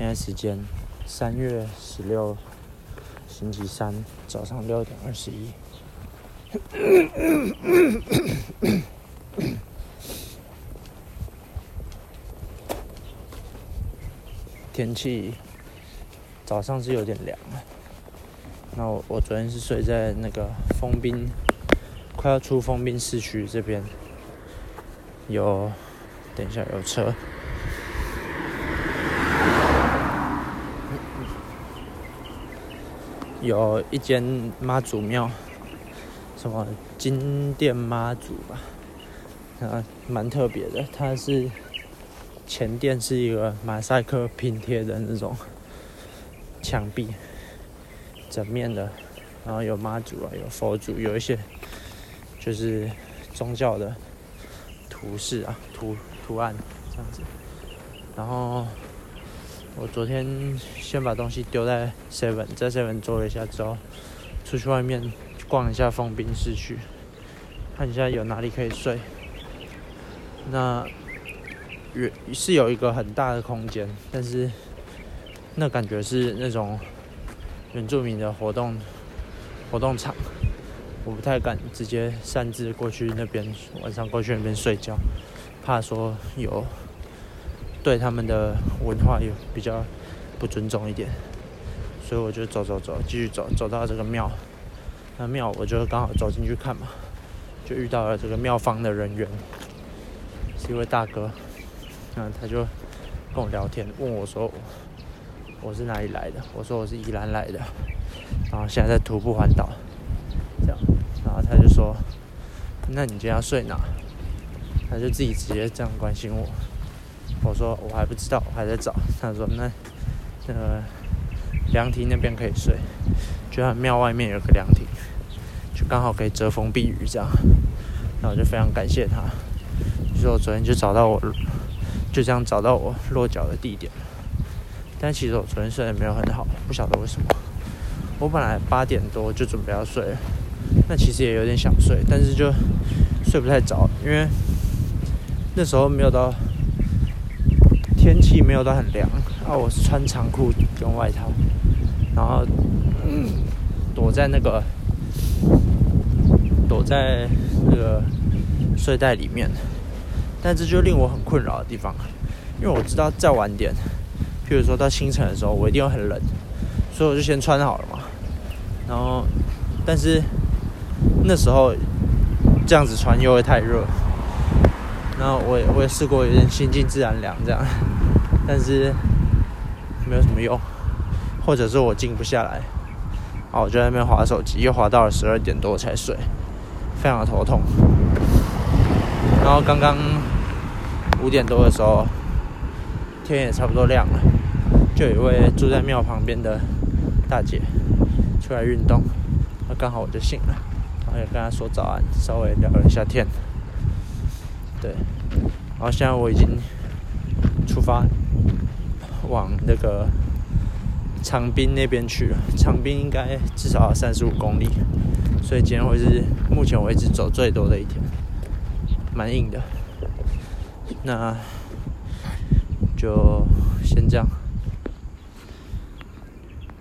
现在时间三月十六，星期三早上六点二十一。天气早上是有点凉了。那我我昨天是睡在那个封滨，快要出封滨市区这边，有，等一下有车。有一间妈祖庙，什么金殿妈祖吧，啊，蛮特别的。它是前殿是一个马赛克拼贴的那种墙壁，整面的，然后有妈祖啊，有佛祖，有一些就是宗教的图示啊，图图案这样子，然后。我昨天先把东西丢在 Seven，在 Seven 坐了一下之后，出去外面逛一下封滨市区，看一下有哪里可以睡。那原是有一个很大的空间，但是那感觉是那种原住民的活动活动场，我不太敢直接擅自过去那边，晚上过去那边睡觉，怕说有。对他们的文化有比较不尊重一点，所以我就走走走，继续走，走到这个庙。那庙我就刚好走进去看嘛，就遇到了这个庙方的人员，是一位大哥。那他就跟我聊天，问我说我是哪里来的？我说我是宜兰来的，然后现在在徒步环岛，这样。然后他就说，那你今天要睡哪？他就自己直接这样关心我。我说我还不知道，我还在找。他说那那个凉亭那边可以睡，就在庙外面有个凉亭，就刚好可以遮风避雨这样。那我就非常感谢他。就说我昨天就找到我，就这样找到我落脚的地点。但其实我昨天睡得没有很好，不晓得为什么。我本来八点多就准备要睡，那其实也有点想睡，但是就睡不太着，因为那时候没有到。天气没有到很凉啊，我是穿长裤跟外套，然后嗯躲在那个躲在那个睡袋里面，但这就令我很困扰的地方，因为我知道再晚点，譬如说到清晨的时候，我一定会很冷，所以我就先穿好了嘛。然后，但是那时候这样子穿又会太热。然后我也我也试过有点心静自然凉这样，但是没有什么用，或者是我静不下来，啊，我就在那边划手机，又划到了十二点多才睡，非常的头痛。然后刚刚五点多的时候，天也差不多亮了，就有一位住在庙旁边的大姐出来运动，那刚好我就醒了，然后也跟她说早安，稍微聊了一下天。对，然后现在我已经出发往那个长滨那边去了。长滨应该至少要三十五公里，所以今天会是目前为止走最多的一天，蛮硬的。那就先这样。